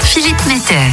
Philippe Mettet.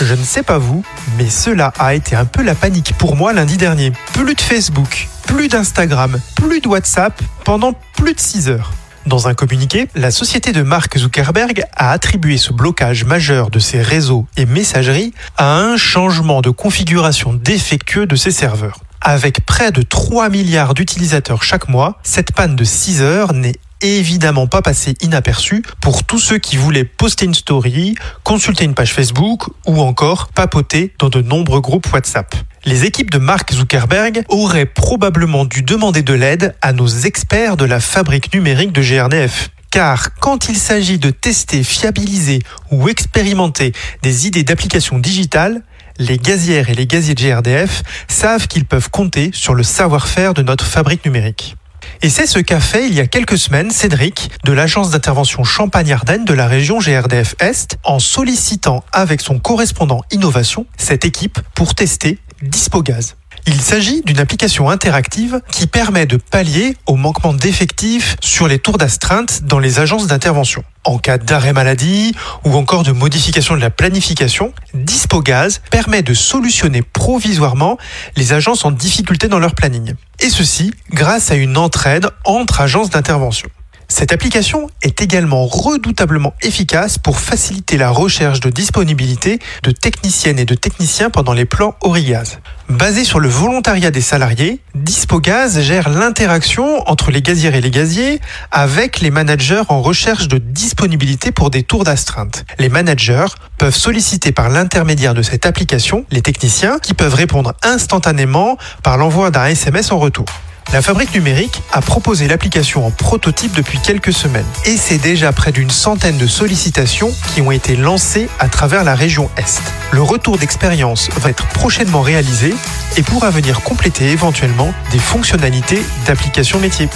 Je ne sais pas vous, mais cela a été un peu la panique pour moi lundi dernier. Plus de Facebook, plus d'Instagram, plus de WhatsApp pendant plus de 6 heures. Dans un communiqué, la société de Mark Zuckerberg a attribué ce blocage majeur de ses réseaux et messageries à un changement de configuration défectueux de ses serveurs. Avec près de 3 milliards d'utilisateurs chaque mois, cette panne de 6 heures n'est évidemment pas passée inaperçue pour tous ceux qui voulaient poster une story, consulter une page Facebook ou encore papoter dans de nombreux groupes WhatsApp. Les équipes de Mark Zuckerberg auraient probablement dû demander de l'aide à nos experts de la fabrique numérique de GRDF. Car quand il s'agit de tester, fiabiliser ou expérimenter des idées d'applications digitales, les gazières et les gaziers de GRDF savent qu'ils peuvent compter sur le savoir-faire de notre fabrique numérique. Et c'est ce qu'a fait il y a quelques semaines Cédric de l'agence d'intervention Champagne-Ardenne de la région GRDF Est en sollicitant avec son correspondant innovation cette équipe pour tester Dispogaz. Il s'agit d'une application interactive qui permet de pallier au manquement d'effectifs sur les tours d'astreinte dans les agences d'intervention. En cas d'arrêt maladie ou encore de modification de la planification, Dispogaz permet de solutionner provisoirement les agences en difficulté dans leur planning. Et ceci grâce à une entraide entre agences d'intervention. Cette application est également redoutablement efficace pour faciliter la recherche de disponibilité de techniciennes et de techniciens pendant les plans Origaz. Basé sur le volontariat des salariés, Dispogaz gère l'interaction entre les gazières et les gaziers avec les managers en recherche de disponibilité pour des tours d'astreinte. Les managers peuvent solliciter par l'intermédiaire de cette application les techniciens qui peuvent répondre instantanément par l'envoi d'un SMS en retour. La fabrique numérique a proposé l'application en prototype depuis quelques semaines et c'est déjà près d'une centaine de sollicitations qui ont été lancées à travers la région Est. Le retour d'expérience va être prochainement réalisé et pourra venir compléter éventuellement des fonctionnalités d'application métier.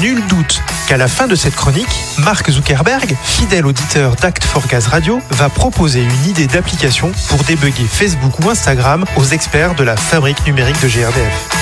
Nul doute qu'à la fin de cette chronique, Mark Zuckerberg, fidèle auditeur d'Act for Gaz Radio, va proposer une idée d'application pour débugger Facebook ou Instagram aux experts de la fabrique numérique de GRDF.